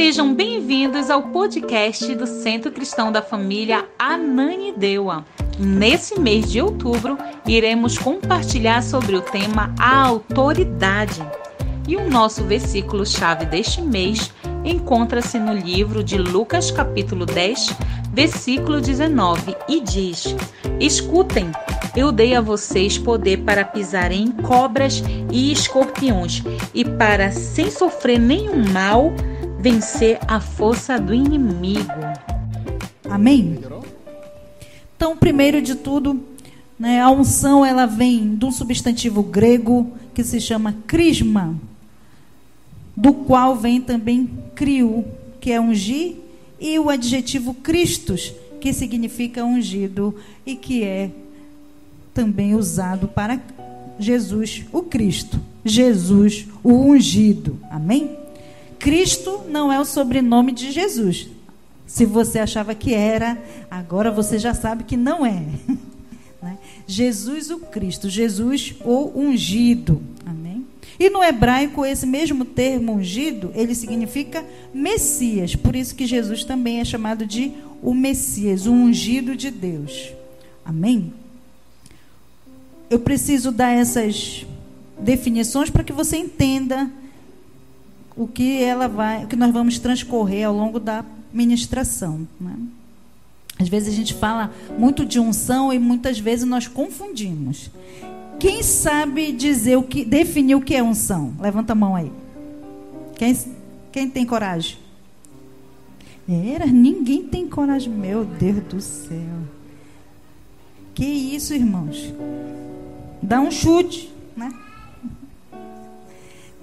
Sejam bem-vindos ao podcast do Centro Cristão da Família Ananideua. Nesse mês de outubro, iremos compartilhar sobre o tema A Autoridade. E o nosso versículo-chave deste mês encontra-se no livro de Lucas, capítulo 10, versículo 19, e diz: Escutem, eu dei a vocês poder para pisar em cobras e escorpiões, e para, sem sofrer nenhum mal, vencer a força do inimigo. Amém? Então, primeiro de tudo, né, a unção ela vem de um substantivo grego que se chama crisma, do qual vem também crio, que é ungir, e o adjetivo Christus, que significa ungido e que é também usado para Jesus, o Cristo. Jesus, o ungido. Amém? Cristo não é o sobrenome de Jesus. Se você achava que era, agora você já sabe que não é. Né? Jesus o Cristo, Jesus o ungido. Amém? E no hebraico, esse mesmo termo ungido, ele significa Messias. Por isso que Jesus também é chamado de o Messias, o ungido de Deus. Amém? Eu preciso dar essas definições para que você entenda o que ela vai, o que nós vamos transcorrer ao longo da ministração. Né? Às vezes a gente fala muito de unção e muitas vezes nós confundimos. Quem sabe dizer o que, definir o que é unção? Levanta a mão aí. Quem, quem tem coragem? Era, ninguém tem coragem. Meu Deus do céu. Que isso, irmãos? Dá um chute, né?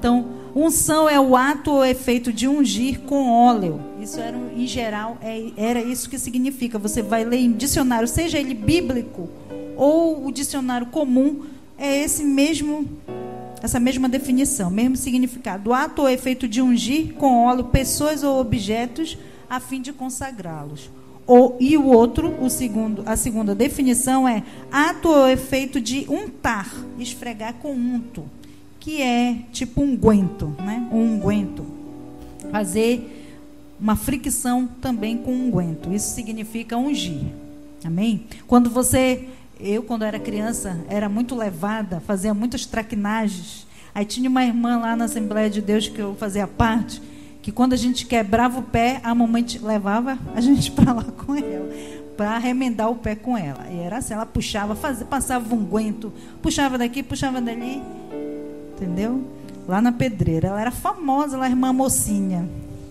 Então, unção é o ato ou efeito de ungir com óleo. Isso era, em geral, é, era isso que significa. Você vai ler em dicionário, seja ele bíblico ou o dicionário comum, é esse mesmo essa mesma definição, mesmo significado. O ato ou efeito de ungir com óleo pessoas ou objetos a fim de consagrá-los. Ou, e o outro, o segundo, a segunda definição é ato ou efeito de untar, esfregar com unto, que é tipo um unguento, né? Um unguento. Fazer uma fricção também com unguento. Isso significa ungir. Amém? Quando você eu, quando era criança, era muito levada, fazia muitas traquinagens. Aí tinha uma irmã lá na Assembleia de Deus que eu fazia parte, que quando a gente quebrava o pé, a mamãe levava a gente para lá com ela, para arremendar o pé com ela. E era assim, ela puxava, fazia, passava um guento, puxava daqui, puxava dali, entendeu? Lá na pedreira. Ela era famosa, lá, irmã mocinha.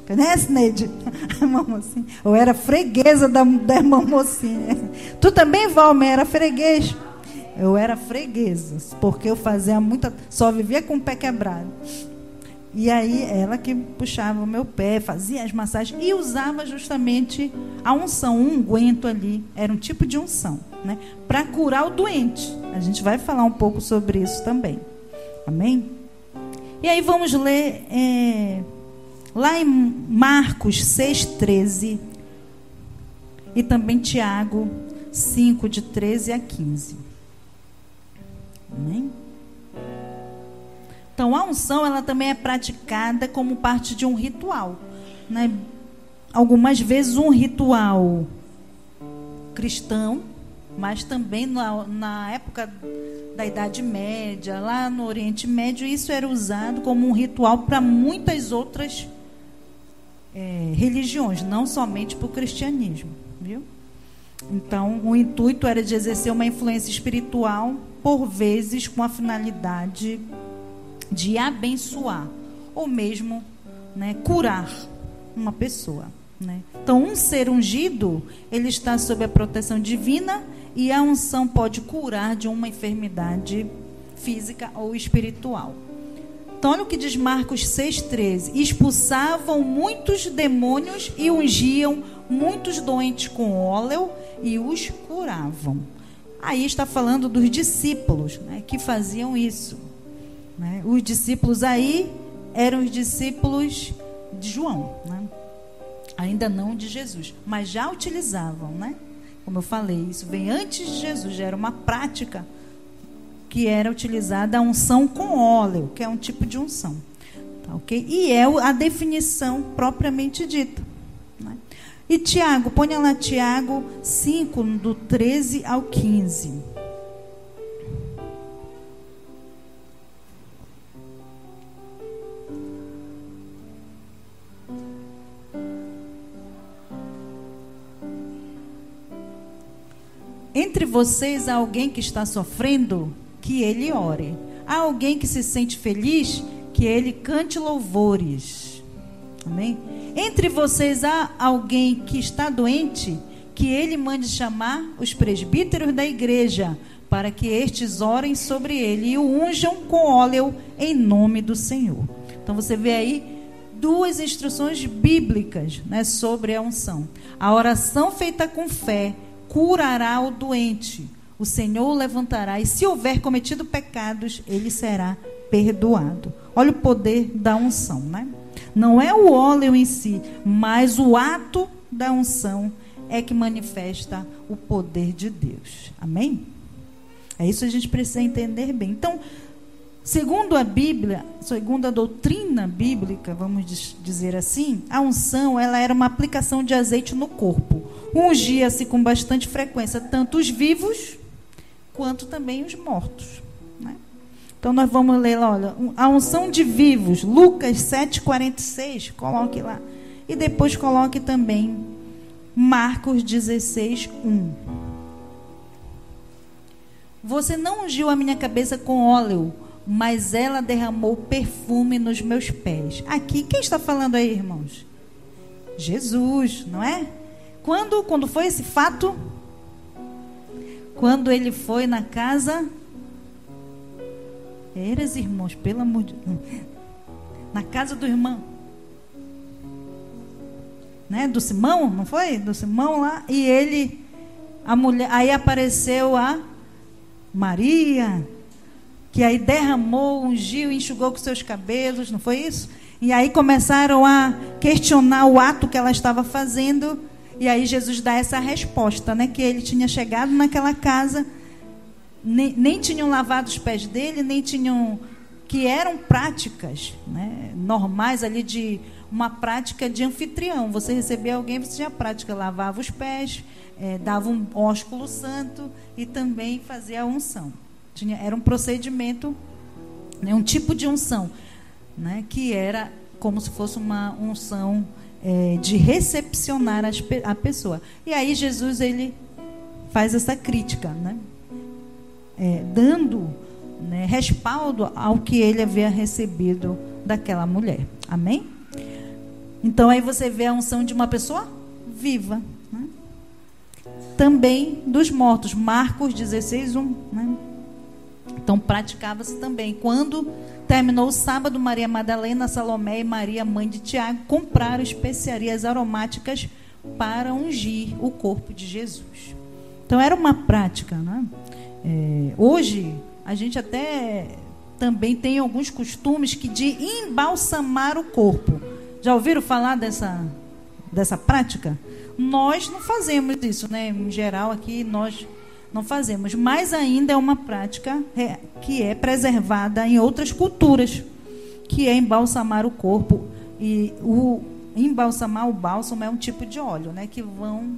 Conhece, Neide? irmã mocinha. Eu era freguesa da, da irmã mocinha. Tu também, Valmer, era freguês? Eu era freguesa, porque eu fazia muita. Só vivia com o pé quebrado. E aí, ela que puxava o meu pé, fazia as massagens e usava justamente a unção, um unguento ali. Era um tipo de unção, né? Para curar o doente. A gente vai falar um pouco sobre isso também. Amém? E aí, vamos ler. É Lá em Marcos 6,13 e também Tiago 5, de 13 a 15. Amém? Então, a unção ela também é praticada como parte de um ritual. Né? Algumas vezes um ritual cristão, mas também na, na época da Idade Média, lá no Oriente Médio, isso era usado como um ritual para muitas outras é, religiões, não somente para o cristianismo, viu? Então, o intuito era de exercer uma influência espiritual, por vezes com a finalidade de abençoar ou mesmo né, curar uma pessoa. Né? Então, um ser ungido, ele está sob a proteção divina e a unção pode curar de uma enfermidade física ou espiritual. Então, olha o que diz Marcos 6,13: expulsavam muitos demônios e ungiam muitos doentes com óleo e os curavam. Aí está falando dos discípulos né, que faziam isso. Né? Os discípulos aí eram os discípulos de João, né? ainda não de Jesus, mas já utilizavam, né? Como eu falei, isso vem antes de Jesus, já era uma prática que era utilizada a unção com óleo, que é um tipo de unção. Tá, ok? E é a definição propriamente dita. Né? E Tiago, ponha lá Tiago 5, do 13 ao 15. Vocês há alguém que está sofrendo, que ele ore. Há alguém que se sente feliz, que ele cante louvores. Amém? Entre vocês há alguém que está doente, que ele mande chamar os presbíteros da igreja, para que estes orem sobre ele e o unjam com óleo em nome do Senhor. Então você vê aí duas instruções bíblicas né, sobre a unção. A oração feita com fé curará o doente. O Senhor o levantará e se houver cometido pecados, ele será perdoado. Olha o poder da unção, né? Não é o óleo em si, mas o ato da unção é que manifesta o poder de Deus. Amém? É isso que a gente precisa entender bem. Então, segundo a Bíblia, segundo a doutrina bíblica, vamos dizer assim, a unção ela era uma aplicação de azeite no corpo ungia-se com bastante frequência tanto os vivos quanto também os mortos. Né? Então nós vamos ler olha, a unção de vivos, Lucas 7,46, coloque lá. E depois coloque também Marcos 16, 1. Você não ungiu a minha cabeça com óleo, mas ela derramou perfume nos meus pés. Aqui, quem está falando aí, irmãos? Jesus, não é? Quando, quando foi esse fato? Quando ele foi na casa. Eras, irmãos, pelo amor de Deus. Na casa do irmão. Né? Do Simão, não foi? Do Simão lá. E ele. A mulher, aí apareceu a Maria, que aí derramou, ungiu, enxugou com seus cabelos, não foi isso? E aí começaram a questionar o ato que ela estava fazendo. E aí Jesus dá essa resposta, né? Que ele tinha chegado naquela casa, nem, nem tinham lavado os pés dele, nem tinham. que eram práticas né, normais ali de uma prática de anfitrião. Você recebia alguém, você tinha prática, lavava os pés, é, dava um ósculo santo e também fazia a unção. Tinha, era um procedimento, né, um tipo de unção, né, que era como se fosse uma unção é, de recepcionar as, a pessoa. E aí Jesus ele faz essa crítica, né? É, dando né, respaldo ao que ele havia recebido daquela mulher. Amém? Então aí você vê a unção de uma pessoa viva. Né? Também dos mortos. Marcos 16, 1. Né? Então praticava-se também. Quando Terminou o sábado, Maria Madalena, Salomé e Maria, mãe de Tiago, compraram especiarias aromáticas para ungir o corpo de Jesus. Então era uma prática. Né? É, hoje, a gente até também tem alguns costumes que de embalsamar o corpo. Já ouviram falar dessa, dessa prática? Nós não fazemos isso, né? Em geral, aqui nós não fazemos. Mas ainda é uma prática que é preservada em outras culturas, que é embalsamar o corpo. E o embalsamar o bálsamo é um tipo de óleo, né, que vão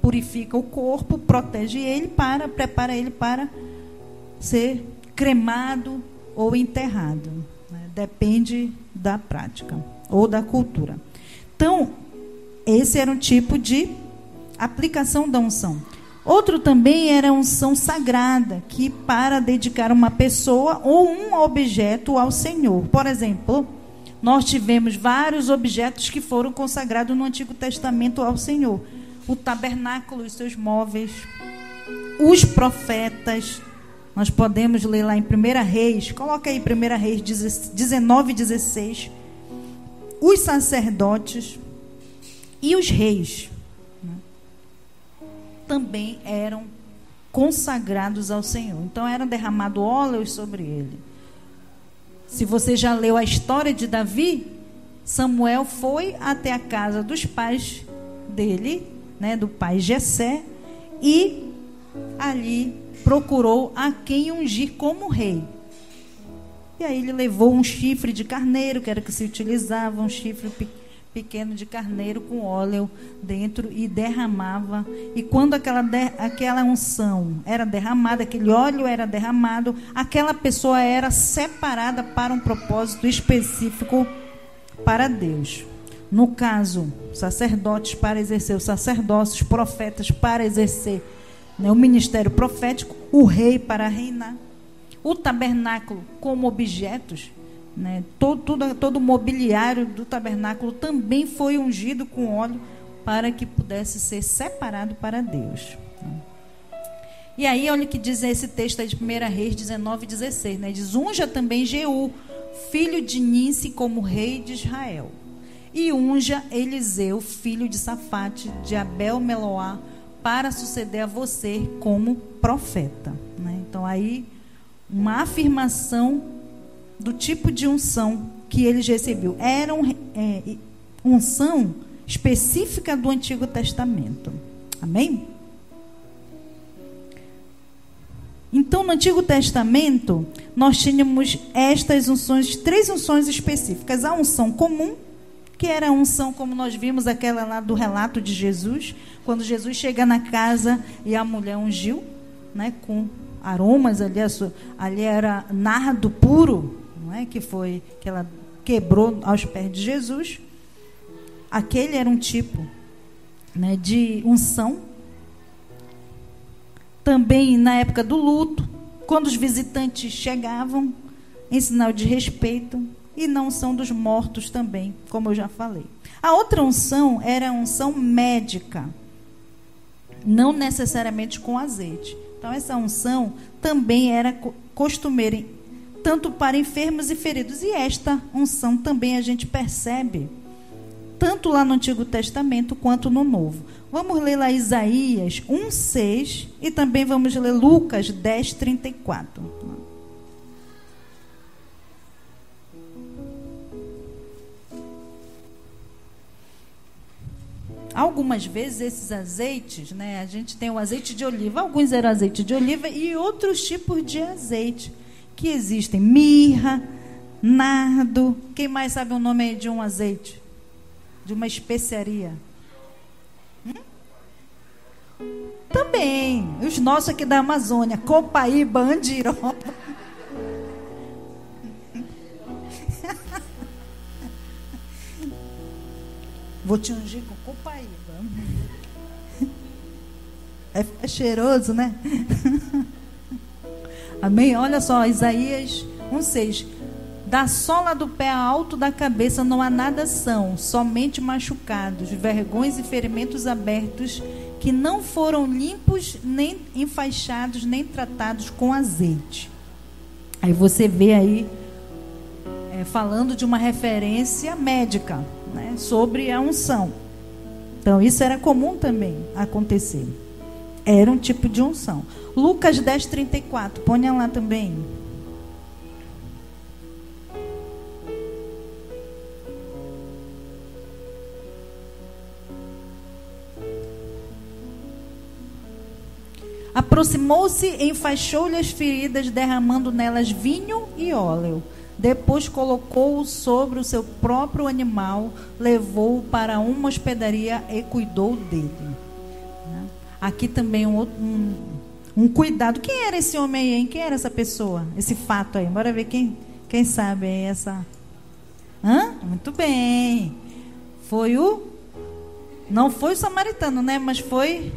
purifica o corpo, protege ele para prepara ele para ser cremado ou enterrado. Né? Depende da prática ou da cultura. Então, esse era um tipo de aplicação da unção. Outro também era a unção sagrada, que para dedicar uma pessoa ou um objeto ao Senhor. Por exemplo, nós tivemos vários objetos que foram consagrados no Antigo Testamento ao Senhor: o tabernáculo e seus móveis, os profetas. Nós podemos ler lá em 1 Reis, coloca aí 1 Reis 19, 16. Os sacerdotes e os reis também eram consagrados ao Senhor. Então eram derramado óleos sobre ele. Se você já leu a história de Davi, Samuel foi até a casa dos pais dele, né, do pai Jessé, e ali procurou a quem ungir como rei. E aí ele levou um chifre de carneiro, que era que se utilizava, um chifre pequeno de carneiro com óleo dentro e derramava. E quando aquela, aquela unção era derramada, aquele óleo era derramado, aquela pessoa era separada para um propósito específico para Deus. No caso, sacerdotes para exercer o sacerdócio, profetas para exercer né, o ministério profético, o rei para reinar, o tabernáculo como objetos, né, todo, todo, todo o mobiliário do tabernáculo também foi ungido com óleo para que pudesse ser separado para Deus. E aí, olha o que diz esse texto aí de 1 Reis 19, 16. Né? Diz: Unja também Jeú, filho de Ninse, como rei de Israel. E unja Eliseu, filho de Safate, de Abel Meloá, para suceder a você como profeta. Né? Então, aí, uma afirmação do tipo de unção que eles recebiam. Era um, é, unção específica do Antigo Testamento. Amém? Então, no Antigo Testamento, nós tínhamos estas unções, três unções específicas. A unção comum, que era a unção, como nós vimos aquela lá do relato de Jesus, quando Jesus chega na casa e a mulher ungiu, né, com aromas ali, ali era nardo puro, não é? Que foi que ela quebrou aos pés de Jesus. Aquele era um tipo, né, de unção também na época do luto, quando os visitantes chegavam, em sinal de respeito, e na unção dos mortos também, como eu já falei. A outra unção era a unção médica, não necessariamente com azeite. Então, essa unção também era costumeira, tanto para enfermos e feridos. E esta unção também a gente percebe, tanto lá no Antigo Testamento quanto no Novo. Vamos ler lá Isaías 1:6 e também vamos ler Lucas 10:34. Algumas vezes esses azeites, né, a gente tem o azeite de oliva, alguns eram azeite de oliva e outros tipos de azeite que existem, mirra, nardo. Quem mais sabe o nome de um azeite? De uma especiaria? Também. Os nossos aqui da Amazônia, Copaíba, Andiroba. Vou te ungir com Copaíba. É, é cheiroso, né? Amém? Olha só, Isaías 1,6. Da sola do pé alto da cabeça não há nada são, somente machucados, vergões e ferimentos abertos que não foram limpos, nem enfaixados, nem tratados com azeite. Aí você vê aí é, falando de uma referência médica né, sobre a unção. Então isso era comum também acontecer. Era um tipo de unção. Lucas 10, 34, ponha lá também. Aproximou-se, enfaixou-lhe as feridas, derramando nelas vinho e óleo. Depois colocou-o sobre o seu próprio animal, levou-o para uma hospedaria e cuidou dele. Aqui também um, um, um, cuidado. Quem era esse homem aí, hein? Quem era essa pessoa? Esse fato aí. Bora ver quem, quem sabe aí essa. Hã? Muito bem. Foi o. Não foi o samaritano, né? Mas foi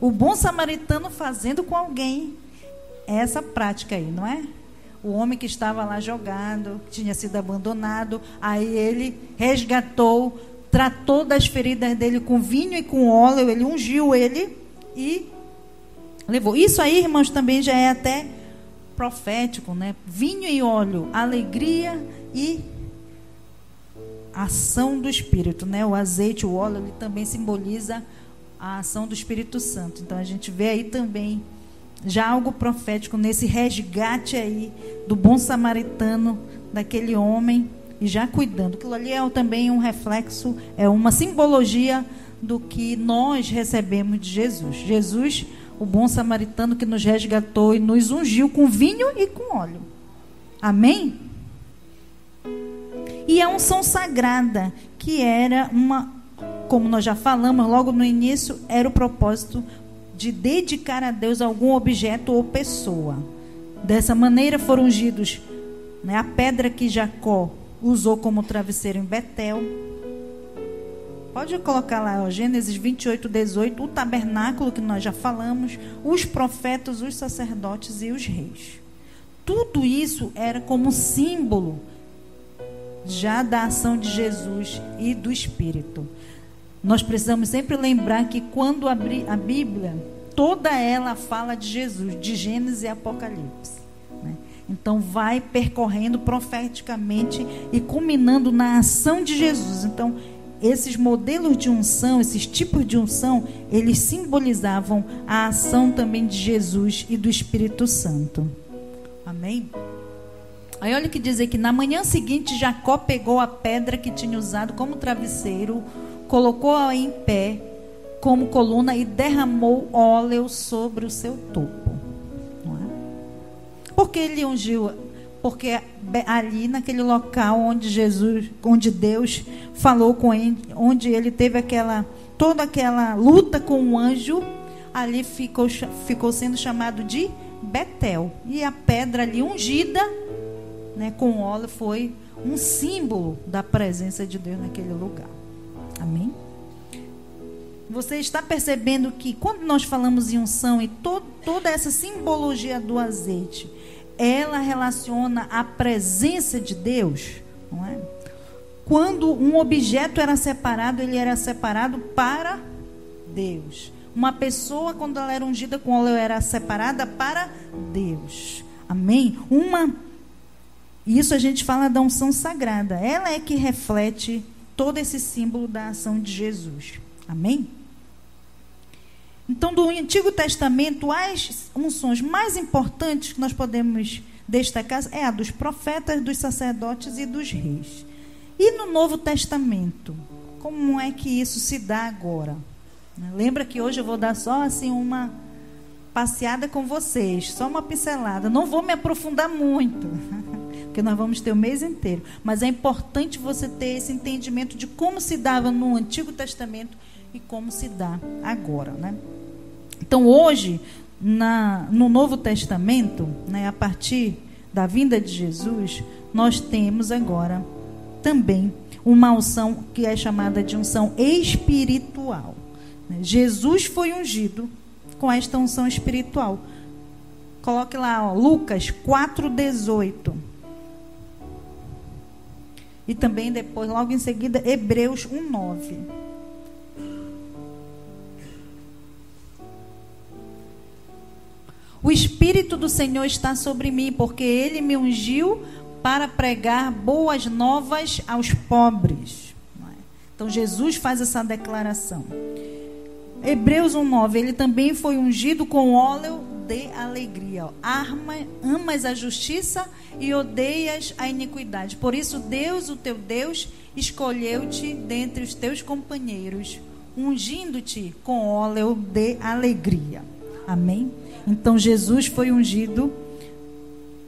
o bom samaritano fazendo com alguém essa prática aí, não é? O homem que estava lá jogado, tinha sido abandonado, aí ele resgatou, tratou das feridas dele com vinho e com óleo, ele ungiu ele e levou. Isso aí, irmãos, também já é até profético, né? Vinho e óleo, alegria e ação do Espírito, né? O azeite, o óleo, ele também simboliza a ação do Espírito Santo. Então a gente vê aí também já algo profético nesse resgate aí do bom samaritano, daquele homem e já cuidando. Aquilo ali é também um reflexo, é uma simbologia do que nós recebemos de Jesus. Jesus, o bom samaritano que nos resgatou e nos ungiu com vinho e com óleo. Amém? E a unção sagrada, que era uma, como nós já falamos logo no início, era o propósito de dedicar a Deus algum objeto ou pessoa. Dessa maneira foram ungidos né, a pedra que Jacó usou como travesseiro em Betel. Pode colocar lá, ó, Gênesis 28, 18, o tabernáculo que nós já falamos, os profetas, os sacerdotes e os reis. Tudo isso era como símbolo já da ação de Jesus e do Espírito. Nós precisamos sempre lembrar que quando abrir a Bíblia, toda ela fala de Jesus, de Gênesis e Apocalipse. Né? Então vai percorrendo profeticamente e culminando na ação de Jesus. Então, esses modelos de unção, esses tipos de unção, eles simbolizavam a ação também de Jesus e do Espírito Santo. Amém? Aí olha que dizer que na manhã seguinte Jacó pegou a pedra que tinha usado como travesseiro, colocou-a em pé como coluna e derramou óleo sobre o seu topo. Não é? Porque ele ungiu, porque ali naquele local onde Jesus, onde Deus falou com ele, onde ele teve aquela toda aquela luta com o anjo, ali ficou, ficou sendo chamado de Betel. E a pedra ali ungida né, com óleo foi um símbolo da presença de Deus naquele lugar. Amém? Você está percebendo que quando nós falamos em unção e to toda essa simbologia do azeite, ela relaciona a presença de Deus, não é? Quando um objeto era separado, ele era separado para Deus. Uma pessoa, quando ela era ungida com óleo, era separada para Deus. Amém? Uma isso a gente fala da unção sagrada. Ela é que reflete todo esse símbolo da ação de Jesus. Amém? Então, do Antigo Testamento, as unções mais importantes que nós podemos destacar é a dos profetas, dos sacerdotes e dos reis. E no Novo Testamento, como é que isso se dá agora? Lembra que hoje eu vou dar só assim uma passeada com vocês, só uma pincelada. Não vou me aprofundar muito. porque nós vamos ter o mês inteiro. Mas é importante você ter esse entendimento de como se dava no Antigo Testamento e como se dá agora, né? Então hoje, na, no Novo Testamento, né, a partir da vinda de Jesus, nós temos agora também uma unção que é chamada de unção espiritual. Né? Jesus foi ungido com esta unção espiritual. Coloque lá, ó, Lucas 4,18. E também depois, logo em seguida, Hebreus 1:9. O Espírito do Senhor está sobre mim, porque ele me ungiu para pregar boas novas aos pobres. Então Jesus faz essa declaração. Hebreus 1:9, ele também foi ungido com óleo de alegria. Arma, amas a justiça e odeias a iniquidade. Por isso, Deus, o teu Deus, escolheu-te dentre os teus companheiros, ungindo-te com óleo de alegria. Amém? Então, Jesus foi ungido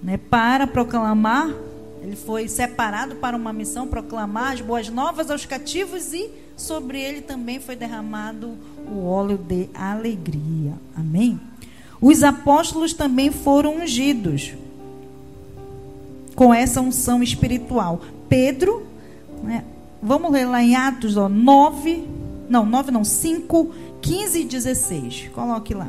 né, para proclamar, ele foi separado para uma missão, proclamar as boas novas aos cativos e sobre ele também foi derramado o óleo de alegria. Amém? Os apóstolos também foram ungidos com essa unção espiritual. Pedro, né, vamos ler lá em Atos ó, 9, não, 9 não, 5, 15 e 16. Coloque lá.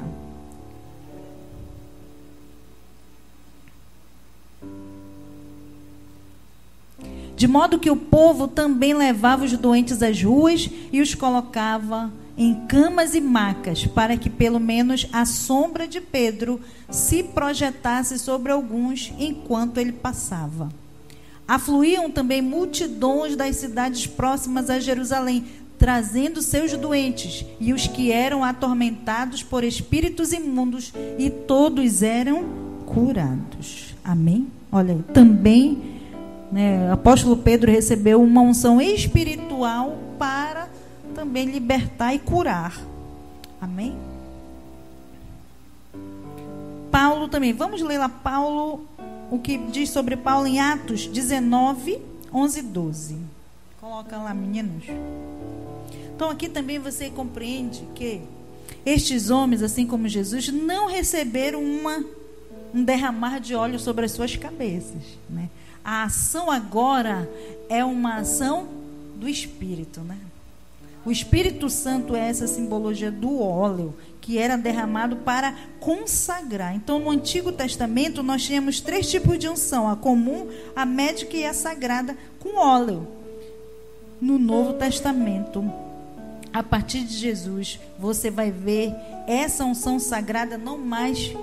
De modo que o povo também levava os doentes às ruas e os colocava em camas e macas, para que pelo menos a sombra de Pedro se projetasse sobre alguns enquanto ele passava. Afluíam também multidões das cidades próximas a Jerusalém, trazendo seus doentes e os que eram atormentados por espíritos imundos, e todos eram curados. Amém? Olha aí, também né, o apóstolo Pedro recebeu uma unção espiritual para também libertar e curar. Amém? Paulo também. Vamos ler lá Paulo, o que diz sobre Paulo em Atos 19, 11 e 12. Coloca lá, meninos. Então aqui também você compreende que estes homens, assim como Jesus, não receberam uma, um derramar de óleo sobre as suas cabeças. Né? A ação agora é uma ação do Espírito. Né? O Espírito Santo é essa simbologia do óleo que era derramado para consagrar. Então, no Antigo Testamento, nós tínhamos três tipos de unção: a comum, a médica e a sagrada, com óleo. No Novo Testamento, a partir de Jesus, você vai ver essa unção sagrada não mais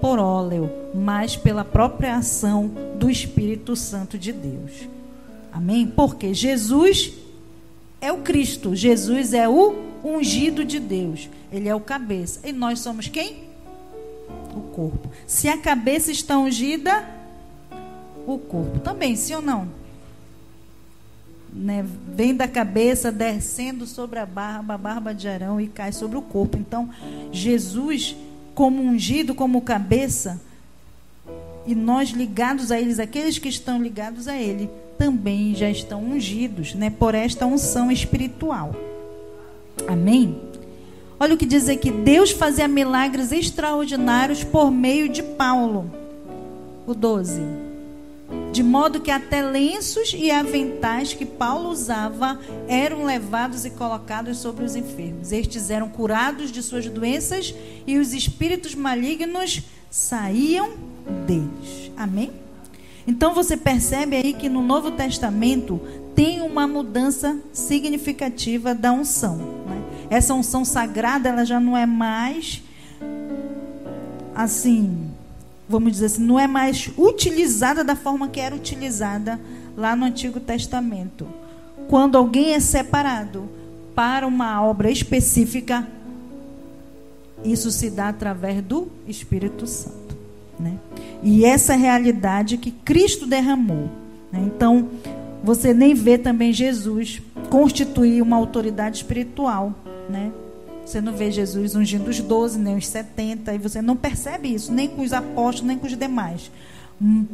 por óleo, mas pela própria ação do Espírito Santo de Deus. Amém? Porque Jesus é o Cristo, Jesus é o ungido de Deus. Ele é o cabeça. E nós somos quem? O corpo. Se a cabeça está ungida, o corpo também, sim ou não? Né? Vem da cabeça, descendo sobre a barba, a barba de Arão e cai sobre o corpo. Então, Jesus, como ungido, como cabeça, e nós ligados a eles, aqueles que estão ligados a Ele, também já estão ungidos, né, por esta unção espiritual. Amém? Olha o que diz aqui: Deus fazia milagres extraordinários por meio de Paulo. O 12. De modo que até lenços e aventais que Paulo usava eram levados e colocados sobre os enfermos. Estes eram curados de suas doenças e os espíritos malignos saíam deles. Amém? Então você percebe aí que no Novo Testamento tem uma mudança significativa da unção. Né? Essa unção sagrada ela já não é mais assim, vamos dizer assim, não é mais utilizada da forma que era utilizada lá no Antigo Testamento. Quando alguém é separado para uma obra específica, isso se dá através do Espírito Santo. Né? E essa é realidade que Cristo derramou. Né? Então, você nem vê também Jesus constituir uma autoridade espiritual, né? Você não vê Jesus ungindo os 12, nem os 70, e você não percebe isso, nem com os apóstolos, nem com os demais.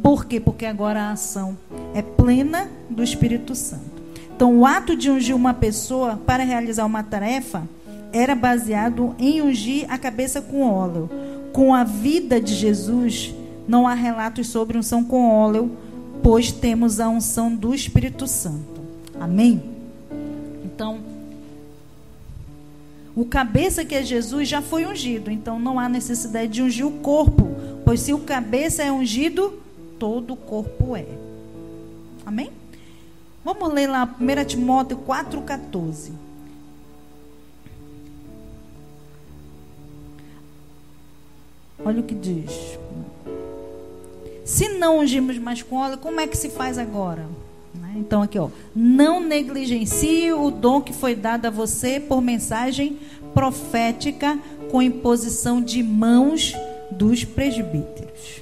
Por quê? Porque agora a ação é plena do Espírito Santo. Então, o ato de ungir uma pessoa para realizar uma tarefa era baseado em ungir a cabeça com óleo. Com a vida de Jesus, não há relatos sobre unção com óleo, pois temos a unção do Espírito Santo. Amém? Então, o cabeça que é Jesus já foi ungido, então não há necessidade de ungir o corpo, pois se o cabeça é ungido, todo o corpo é. Amém? Vamos ler lá 1 Timóteo 4,14. Olha o que diz. Se não ungimos mais com óleo, como é que se faz agora? Então, aqui, ó. Não negligencie o dom que foi dado a você por mensagem profética com imposição de mãos dos presbíteros.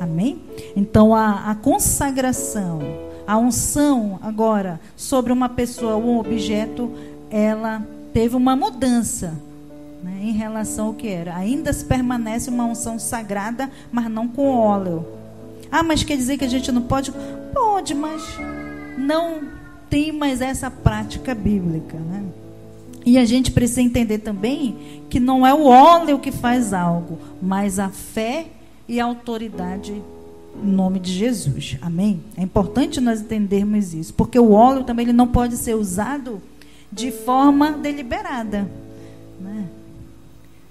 Amém? Então, a, a consagração, a unção agora sobre uma pessoa ou um objeto, ela teve uma mudança né, em relação ao que era. Ainda se permanece uma unção sagrada, mas não com óleo ah, mas quer dizer que a gente não pode? Pode, mas não tem mais essa prática bíblica, né? E a gente precisa entender também que não é o óleo que faz algo, mas a fé e a autoridade em nome de Jesus. Amém? É importante nós entendermos isso, porque o óleo também ele não pode ser usado de forma deliberada.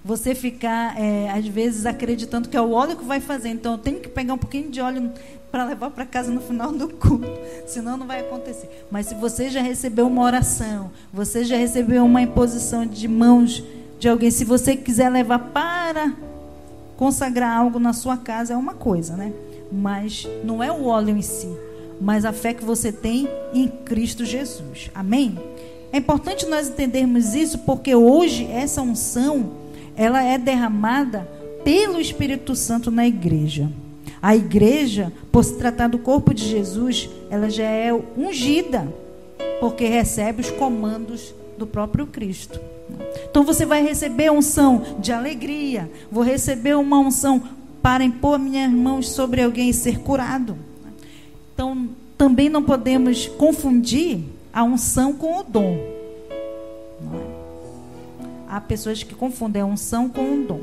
Você ficar, é, às vezes, acreditando que é o óleo que vai fazer. Então, eu tenho que pegar um pouquinho de óleo para levar para casa no final do culto, senão não vai acontecer. Mas se você já recebeu uma oração, você já recebeu uma imposição de mãos de alguém, se você quiser levar para consagrar algo na sua casa, é uma coisa, né? Mas não é o óleo em si, mas a fé que você tem em Cristo Jesus. Amém? É importante nós entendermos isso porque hoje essa unção ela é derramada pelo Espírito Santo na igreja. A igreja, por se tratar do corpo de Jesus, ela já é ungida, porque recebe os comandos do próprio Cristo. Então você vai receber unção de alegria, vou receber uma unção para impor minhas mãos sobre alguém e ser curado. Então, também não podemos confundir a unção com o dom. Há pessoas que confundem a unção com o dom.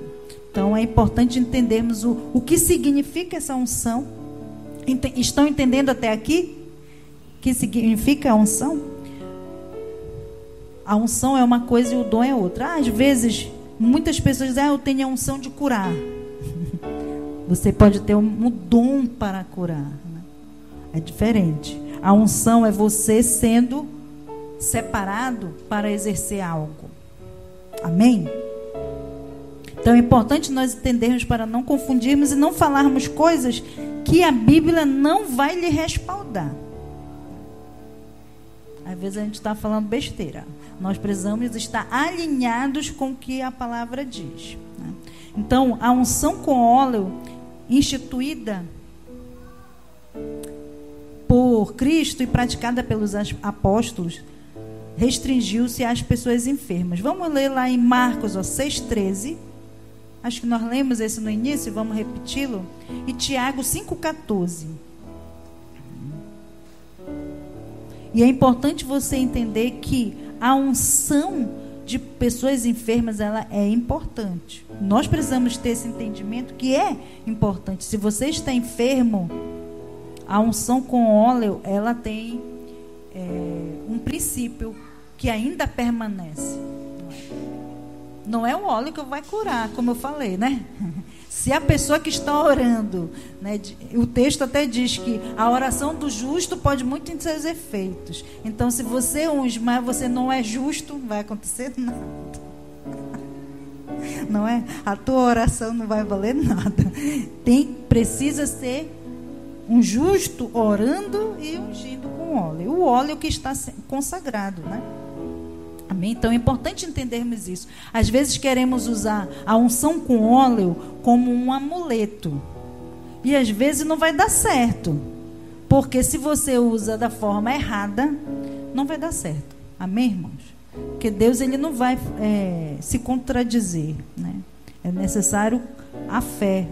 Então é importante entendermos o, o que significa essa unção. Ent estão entendendo até aqui? O que significa a unção? A unção é uma coisa e o dom é outra. Ah, às vezes, muitas pessoas dizem, ah, eu tenho a unção de curar. Você pode ter um, um dom para curar. Né? É diferente. A unção é você sendo separado para exercer algo. Amém? Então é importante nós entendermos para não confundirmos e não falarmos coisas que a Bíblia não vai lhe respaldar. Às vezes a gente está falando besteira. Nós precisamos estar alinhados com o que a palavra diz. Né? Então, a unção com óleo instituída por Cristo e praticada pelos apóstolos restringiu-se às pessoas enfermas. Vamos ler lá em Marcos 6,13. Acho que nós lemos esse no início, vamos repeti-lo. E Tiago 5,14. E é importante você entender que a unção de pessoas enfermas ela é importante. Nós precisamos ter esse entendimento que é importante. Se você está enfermo, a unção com óleo ela tem é, um princípio que ainda permanece. Não é o óleo que vai curar, como eu falei, né? Se a pessoa que está orando, né, o texto até diz que a oração do justo pode muito em seus efeitos. Então, se você unge, mas você não é justo, não vai acontecer nada. Não é? A tua oração não vai valer nada. Tem, precisa ser um justo orando e ungindo com óleo. O óleo que está consagrado, né? Amém? Então é importante entendermos isso. Às vezes queremos usar a unção com óleo como um amuleto. E às vezes não vai dar certo. Porque se você usa da forma errada, não vai dar certo. Amém, irmãos? Porque Deus ele não vai é, se contradizer. Né? É necessário a fé.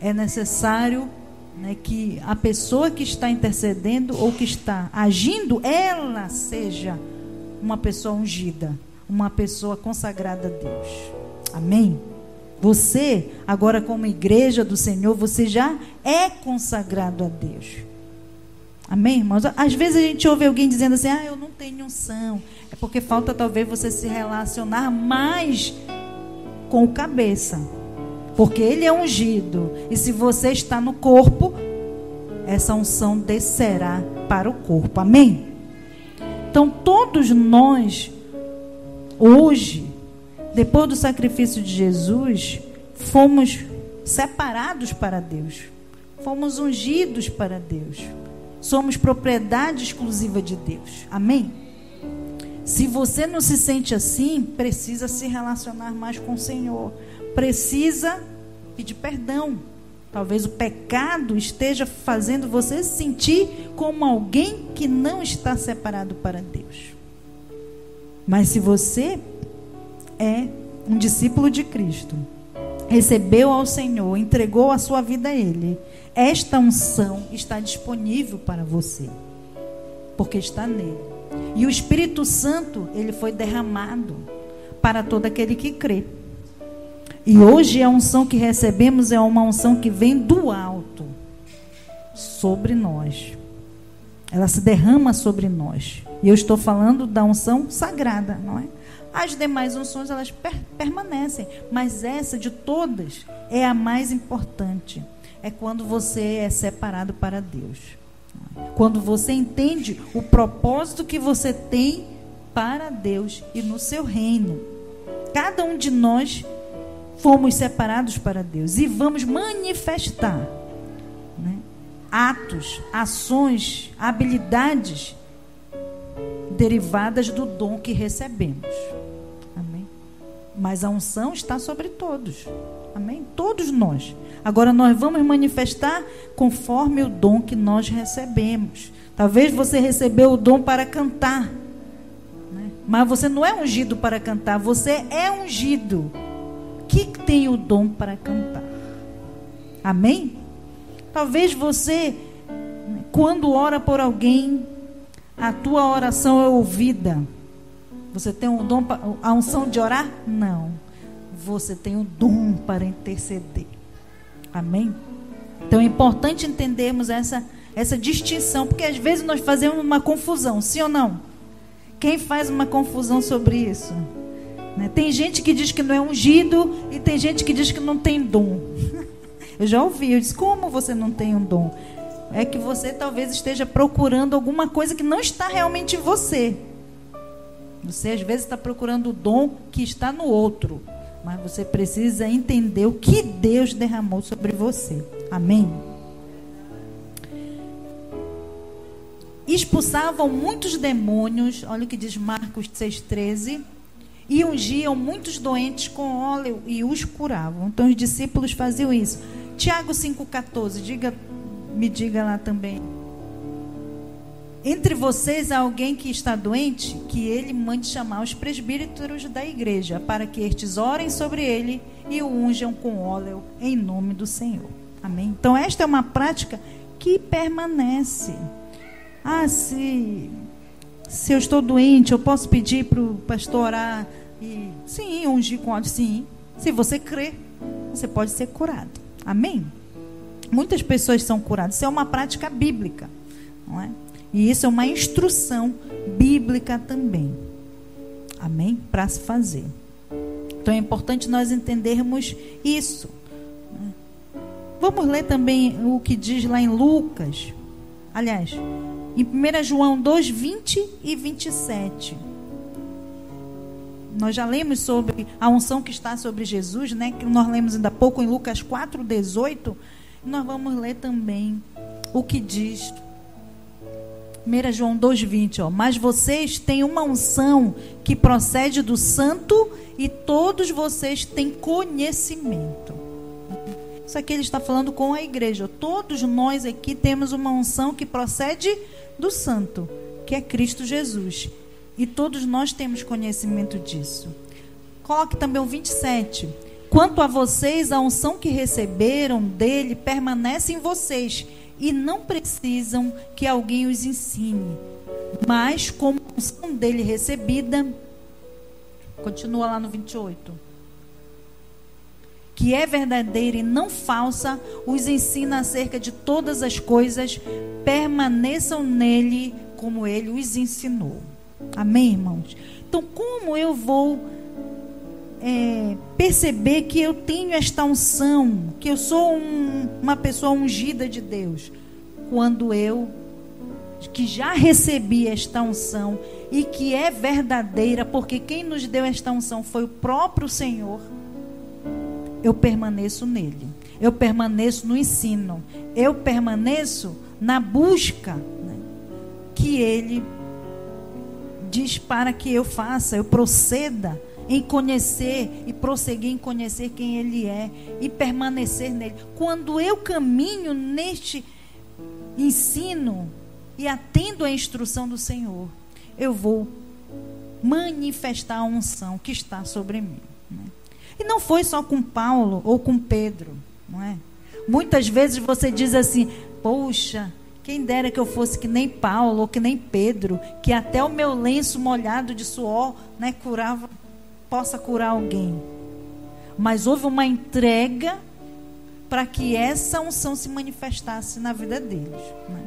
É necessário né, que a pessoa que está intercedendo ou que está agindo, ela seja uma pessoa ungida, uma pessoa consagrada a Deus. Amém? Você, agora como igreja do Senhor, você já é consagrado a Deus. Amém, irmãos? Às vezes a gente ouve alguém dizendo assim: ah, eu não tenho unção. É porque falta talvez você se relacionar mais com o cabeça. Porque ele é ungido. E se você está no corpo, essa unção descerá para o corpo. Amém? Então, todos nós, hoje, depois do sacrifício de Jesus, fomos separados para Deus, fomos ungidos para Deus, somos propriedade exclusiva de Deus. Amém? Se você não se sente assim, precisa se relacionar mais com o Senhor, precisa pedir perdão. Talvez o pecado esteja fazendo você se sentir como alguém que não está separado para Deus. Mas se você é um discípulo de Cristo, recebeu ao Senhor, entregou a sua vida a Ele, esta unção está disponível para você, porque está nele. E o Espírito Santo, ele foi derramado para todo aquele que crê. E hoje a unção que recebemos é uma unção que vem do alto sobre nós. Ela se derrama sobre nós. E eu estou falando da unção sagrada, não é? As demais unções elas per permanecem, mas essa de todas é a mais importante. É quando você é separado para Deus. Quando você entende o propósito que você tem para Deus e no seu reino. Cada um de nós fomos separados para Deus e vamos manifestar né, atos, ações, habilidades derivadas do dom que recebemos. Amém? Mas a unção está sobre todos. Amém? Todos nós. Agora nós vamos manifestar conforme o dom que nós recebemos. Talvez você recebeu o dom para cantar. Né? Mas você não é ungido para cantar, você é ungido que tem o dom para cantar. Amém? Talvez você Quando ora por alguém, a tua oração é ouvida. Você tem um dom, a unção de orar? Não. Você tem um dom para interceder. Amém? Então é importante entendermos essa, essa distinção, porque às vezes nós fazemos uma confusão, sim ou não? Quem faz uma confusão sobre isso? Né? Tem gente que diz que não é ungido e tem gente que diz que não tem dom. eu já ouvi, eu disse, como você não tem um dom? É que você talvez esteja procurando alguma coisa que não está realmente em você. Você às vezes está procurando o dom que está no outro. Mas você precisa entender o que Deus derramou sobre você. Amém? Expulsavam muitos demônios, olha o que diz Marcos 6,13 e ungiam muitos doentes com óleo e os curavam. Então os discípulos faziam isso. Tiago 5,14, diga, me diga lá também. Entre vocês há alguém que está doente, que ele mande chamar os presbíteros da igreja, para que estes orem sobre ele e o unjam com óleo em nome do Senhor. Amém? Então esta é uma prática que permanece. Ah, se se eu estou doente, eu posso pedir para o pastor orar e sim, ungir com óleo, sim. Se você crê, você pode ser curado. Amém? Muitas pessoas são curadas. Isso é uma prática bíblica, não é? E isso é uma instrução bíblica também. Amém? Para se fazer. Então é importante nós entendermos isso. Né? Vamos ler também o que diz lá em Lucas. Aliás, em 1 João 2, 20 e 27. Nós já lemos sobre a unção que está sobre Jesus, né? Que nós lemos ainda há pouco em Lucas 4, 18. Nós vamos ler também o que diz 1 João 2,20, ó. Mas vocês têm uma unção que procede do santo e todos vocês têm conhecimento. Isso aqui ele está falando com a igreja. Todos nós aqui temos uma unção que procede do santo, que é Cristo Jesus. E todos nós temos conhecimento disso. Coloque também o 27. Quanto a vocês, a unção que receberam dele permanece em vocês e não precisam que alguém os ensine. Mas, como a unção dele recebida, continua lá no 28, que é verdadeira e não falsa, os ensina acerca de todas as coisas, permaneçam nele como ele os ensinou. Amém, irmãos? Então, como eu vou é, perceber que eu tenho esta unção, que eu sou um, uma pessoa ungida de Deus? Quando eu, que já recebi esta unção e que é verdadeira, porque quem nos deu esta unção foi o próprio Senhor, eu permaneço nele. Eu permaneço no ensino. Eu permaneço na busca né, que Ele diz para que eu faça, eu proceda em conhecer e prosseguir em conhecer quem Ele é e permanecer nele. Quando eu caminho neste ensino e atendo a instrução do Senhor, eu vou manifestar a unção que está sobre mim. Né? E não foi só com Paulo ou com Pedro, não é? Muitas vezes você diz assim: Poxa, quem dera que eu fosse que nem Paulo ou que nem Pedro, que até o meu lenço molhado de suor, né, curava, possa curar alguém. Mas houve uma entrega para que essa unção se manifestasse na vida deles. Né?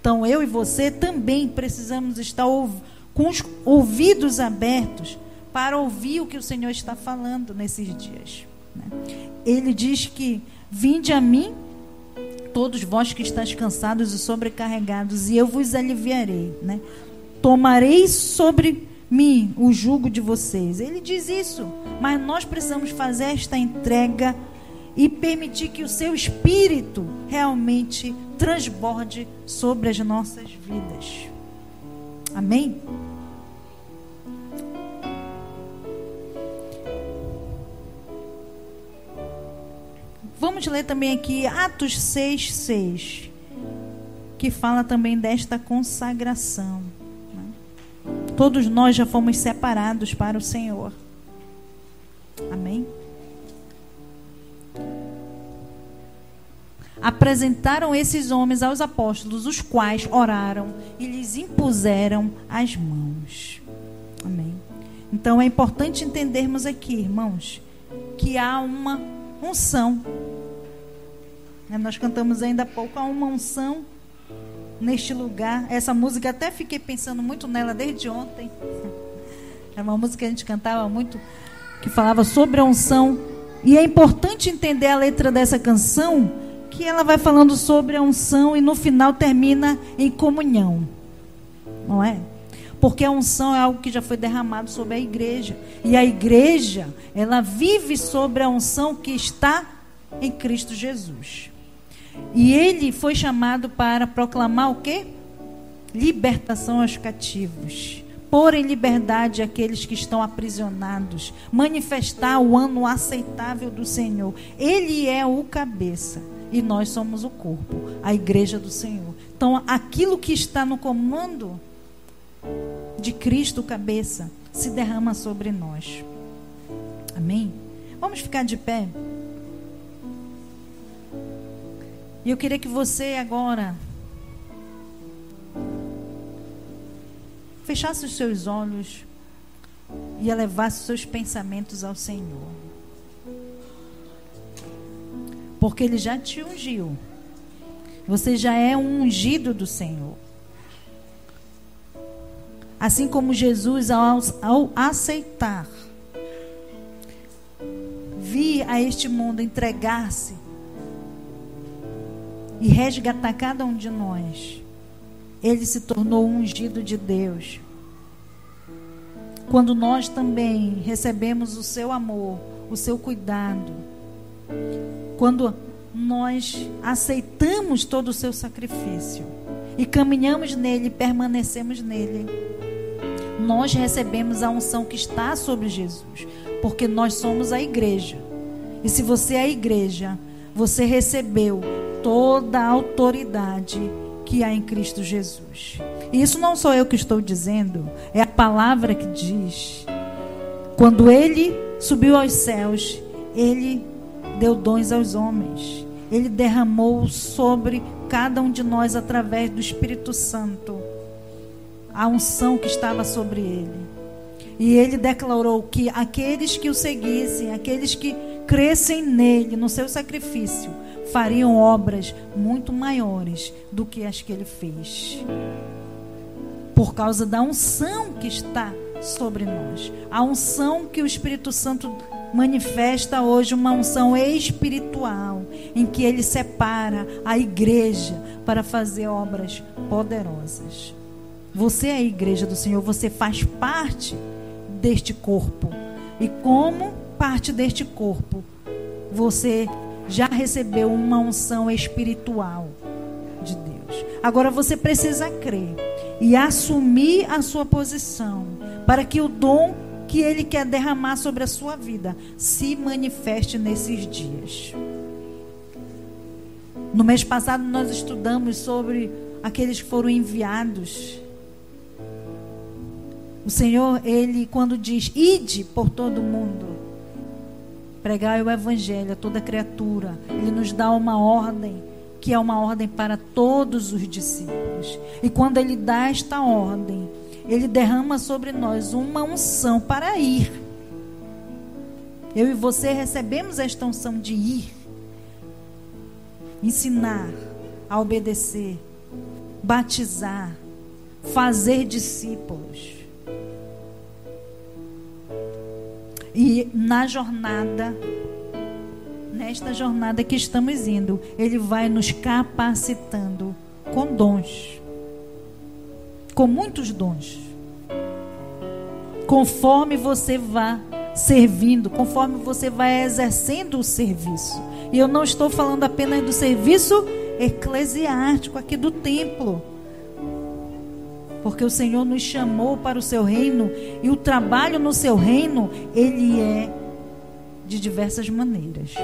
Então eu e você também precisamos estar com os ouvidos abertos para ouvir o que o Senhor está falando nesses dias. Né? Ele diz que Vinde a mim, todos vós que estáis cansados e sobrecarregados, e eu vos aliviarei. Né? Tomarei sobre mim o jugo de vocês. Ele diz isso, mas nós precisamos fazer esta entrega e permitir que o seu espírito realmente transborde sobre as nossas vidas. Amém? Vamos ler também aqui Atos 6, 6, que fala também desta consagração. Né? Todos nós já fomos separados para o Senhor. Amém? apresentaram esses homens aos apóstolos, os quais oraram e lhes impuseram as mãos. Amém. Então é importante entendermos aqui, irmãos, que há uma unção. Né, nós cantamos ainda há pouco, há uma unção neste lugar. Essa música até fiquei pensando muito nela desde ontem. É uma música que a gente cantava muito, que falava sobre a unção. E é importante entender a letra dessa canção, que ela vai falando sobre a unção e no final termina em comunhão. Não é? Porque a unção é algo que já foi derramado sobre a igreja. E a igreja, ela vive sobre a unção que está em Cristo Jesus. E ele foi chamado para proclamar o quê? Libertação aos cativos. Pôr em liberdade aqueles que estão aprisionados. Manifestar o ano aceitável do Senhor. Ele é o cabeça. E nós somos o corpo, a igreja do Senhor. Então, aquilo que está no comando de Cristo, cabeça, se derrama sobre nós. Amém? Vamos ficar de pé? E eu queria que você agora fechasse os seus olhos e elevasse os seus pensamentos ao Senhor. Porque Ele já te ungiu. Você já é um ungido do Senhor. Assim como Jesus, ao, ao aceitar vir a este mundo entregar-se e resgatar cada um de nós, ele se tornou ungido de Deus. Quando nós também recebemos o seu amor, o seu cuidado, quando nós aceitamos todo o seu sacrifício e caminhamos nele, permanecemos nele, nós recebemos a unção que está sobre Jesus, porque nós somos a igreja. E se você é a igreja, você recebeu toda a autoridade que há em Cristo Jesus. E isso não sou eu que estou dizendo, é a palavra que diz. Quando ele subiu aos céus, ele deu dons aos homens. Ele derramou sobre cada um de nós através do Espírito Santo a unção que estava sobre ele. E ele declarou que aqueles que o seguissem, aqueles que crescem nele, no seu sacrifício, fariam obras muito maiores do que as que ele fez. Por causa da unção que está sobre nós. A unção que o Espírito Santo manifesta hoje, uma unção espiritual, em que ele separa a igreja para fazer obras poderosas. Você é a igreja do Senhor, você faz parte deste corpo. E como parte deste corpo, você já recebeu uma unção espiritual de Deus. Agora você precisa crer e assumir a sua posição para que o dom que ele quer derramar sobre a sua vida se manifeste nesses dias. No mês passado nós estudamos sobre aqueles que foram enviados o Senhor, ele quando diz: "Ide por todo o mundo, pregai o evangelho a toda criatura", ele nos dá uma ordem que é uma ordem para todos os discípulos. E quando ele dá esta ordem, ele derrama sobre nós uma unção para ir. Eu e você recebemos esta unção de ir, ensinar, a obedecer, batizar, fazer discípulos. E na jornada, nesta jornada que estamos indo, Ele vai nos capacitando com dons, com muitos dons. Conforme você vá servindo, conforme você vai exercendo o serviço. E eu não estou falando apenas do serviço eclesiástico aqui do templo porque o Senhor nos chamou para o seu reino e o trabalho no seu reino, ele é de diversas maneiras.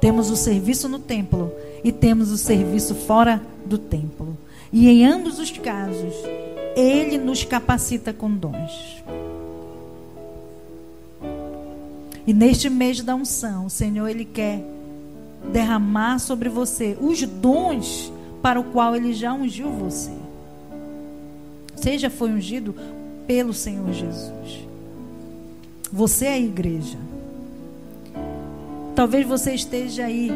Temos o serviço no templo e temos o serviço fora do templo. E em ambos os casos, ele nos capacita com dons. E neste mês da unção, o Senhor ele quer derramar sobre você os dons para o qual ele já ungiu você. Já foi ungido pelo Senhor Jesus. Você é a igreja. Talvez você esteja aí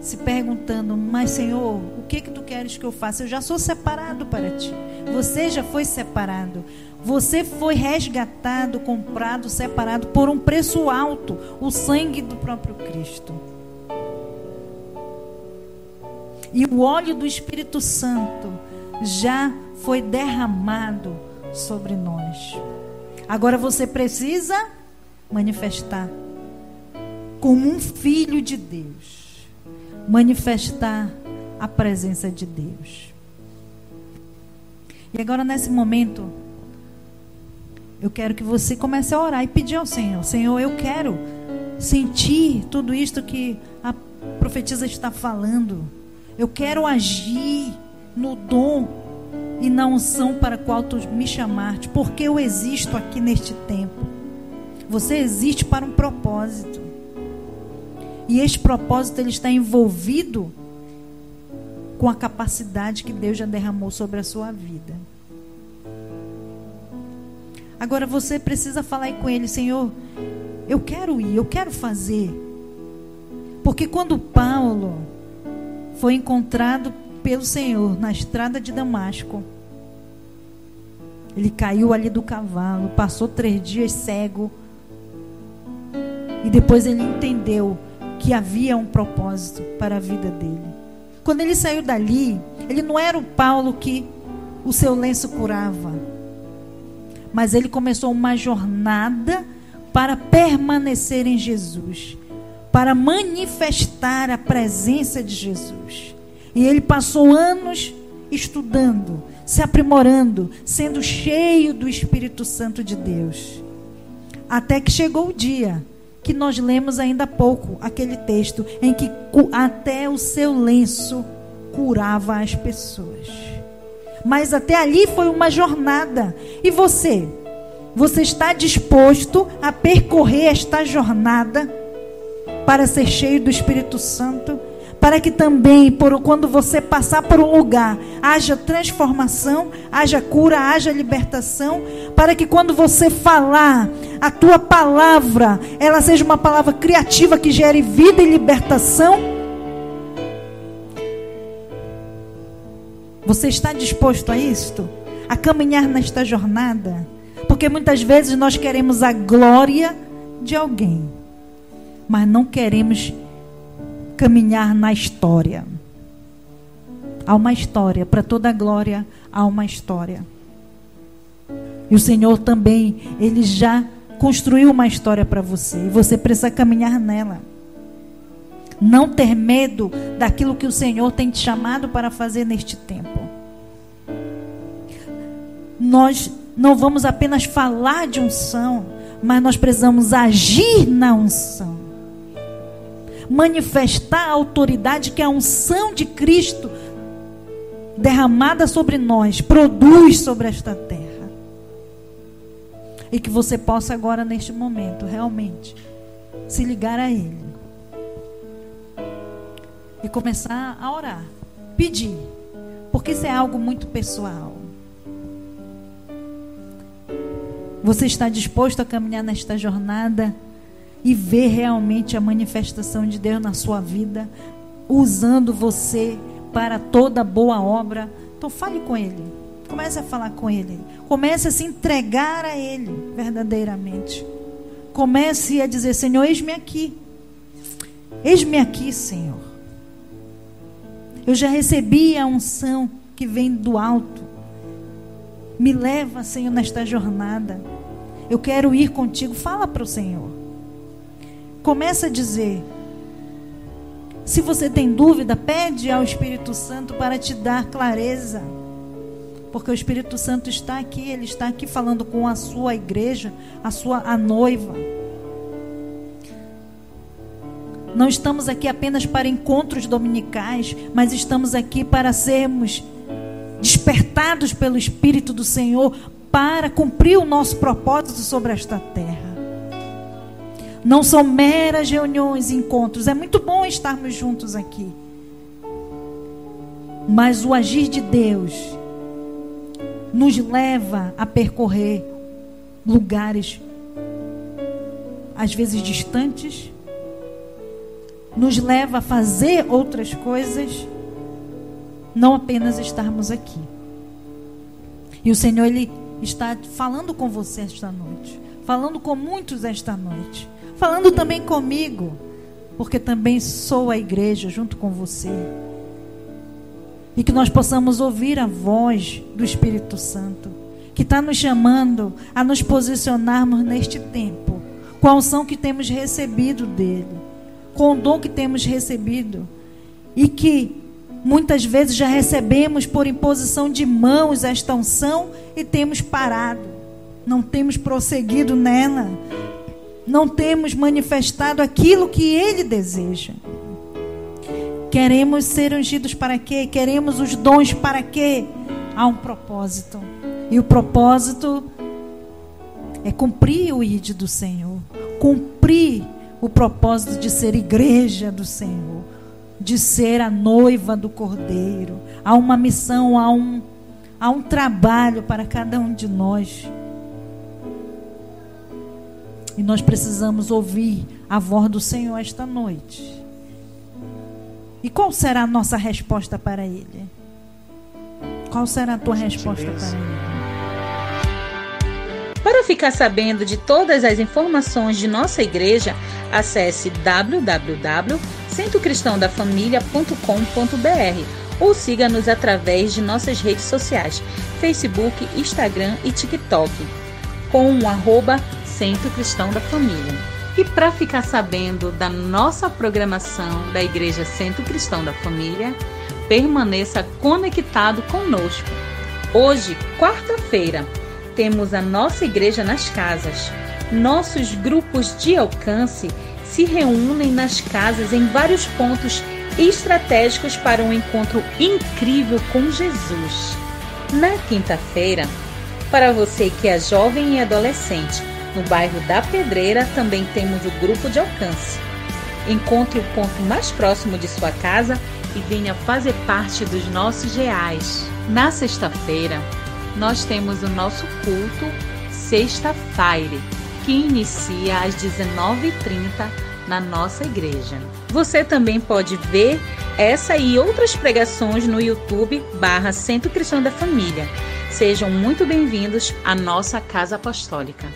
se perguntando, mas Senhor, o que que tu queres que eu faça? Eu já sou separado para ti. Você já foi separado. Você foi resgatado, comprado, separado por um preço alto, o sangue do próprio Cristo. E o óleo do Espírito Santo já foi derramado sobre nós. Agora você precisa manifestar como um filho de Deus manifestar a presença de Deus. E agora, nesse momento, eu quero que você comece a orar e pedir ao Senhor: Senhor, eu quero sentir tudo isto que a profetisa está falando. Eu quero agir no dom e na unção para a qual tu me chamaste, porque eu existo aqui neste tempo. Você existe para um propósito. E este propósito ele está envolvido com a capacidade que Deus já derramou sobre a sua vida. Agora você precisa falar com ele, Senhor, eu quero ir, eu quero fazer. Porque quando Paulo foi encontrado pelo Senhor na estrada de Damasco, ele caiu ali do cavalo, passou três dias cego. E depois ele entendeu que havia um propósito para a vida dele. Quando ele saiu dali, ele não era o Paulo que o seu lenço curava, mas ele começou uma jornada para permanecer em Jesus, para manifestar a presença de Jesus. E ele passou anos estudando, se aprimorando, sendo cheio do Espírito Santo de Deus. Até que chegou o dia que nós lemos ainda há pouco, aquele texto em que até o seu lenço curava as pessoas. Mas até ali foi uma jornada. E você? Você está disposto a percorrer esta jornada para ser cheio do Espírito Santo? Para que também, por, quando você passar por um lugar, haja transformação, haja cura, haja libertação, para que quando você falar, a tua palavra, ela seja uma palavra criativa que gere vida e libertação. Você está disposto a isto? A caminhar nesta jornada? Porque muitas vezes nós queremos a glória de alguém, mas não queremos caminhar na história. Há uma história, para toda glória há uma história. E o Senhor também, Ele já construiu uma história para você. E você precisa caminhar nela. Não ter medo daquilo que o Senhor tem te chamado para fazer neste tempo. Nós não vamos apenas falar de unção, mas nós precisamos agir na unção manifestar a autoridade que a unção de Cristo derramada sobre nós produz sobre esta terra. E que você possa agora, neste momento, realmente se ligar a Ele. E começar a orar, pedir. Porque isso é algo muito pessoal. Você está disposto a caminhar nesta jornada? E ver realmente a manifestação de Deus na sua vida, usando você para toda boa obra. Então fale com Ele. Comece a falar com Ele. Comece a se entregar a Ele verdadeiramente. Comece a dizer: Senhor, eis-me aqui. Eis-me aqui, Senhor. Eu já recebi a unção que vem do alto. Me leva, Senhor, nesta jornada. Eu quero ir contigo. Fala para o Senhor. Começa a dizer. Se você tem dúvida, pede ao Espírito Santo para te dar clareza. Porque o Espírito Santo está aqui, ele está aqui falando com a sua igreja, a sua a noiva. Não estamos aqui apenas para encontros dominicais, mas estamos aqui para sermos despertados pelo Espírito do Senhor para cumprir o nosso propósito sobre esta terra. Não são meras reuniões, encontros. É muito bom estarmos juntos aqui. Mas o agir de Deus nos leva a percorrer lugares às vezes distantes, nos leva a fazer outras coisas, não apenas estarmos aqui. E o Senhor ele está falando com você esta noite, falando com muitos esta noite, falando também comigo, porque também sou a igreja junto com você. E que nós possamos ouvir a voz do Espírito Santo, que está nos chamando a nos posicionarmos neste tempo, com a unção que temos recebido dele, com o dom que temos recebido, e que muitas vezes já recebemos por imposição de mãos esta unção e temos parado, não temos prosseguido nela, não temos manifestado aquilo que ele deseja. Queremos ser ungidos para quê? Queremos os dons para quê? Há um propósito. E o propósito é cumprir o ID do Senhor. Cumprir o propósito de ser igreja do Senhor. De ser a noiva do Cordeiro. Há uma missão, há um, há um trabalho para cada um de nós. E nós precisamos ouvir a voz do Senhor esta noite. E qual será a nossa resposta para ele? Qual será a tua resposta para ele? Para ficar sabendo de todas as informações de nossa igreja, acesse www.centrocristãodafamilia.com.br ou siga-nos através de nossas redes sociais, Facebook, Instagram e TikTok, com o arroba Centro Cristão da Família. E para ficar sabendo da nossa programação da Igreja Centro Cristão da Família, permaneça conectado conosco. Hoje, quarta-feira, temos a nossa igreja nas casas. Nossos grupos de alcance se reúnem nas casas em vários pontos estratégicos para um encontro incrível com Jesus. Na quinta-feira, para você que é jovem e adolescente, no bairro da Pedreira também temos o grupo de alcance. Encontre o ponto mais próximo de sua casa e venha fazer parte dos nossos reais. Na sexta-feira, nós temos o nosso culto Sexta-feira, que inicia às 19h30 na nossa igreja. Você também pode ver essa e outras pregações no YouTube barra Centro Cristão da Família. Sejam muito bem-vindos à nossa Casa Apostólica.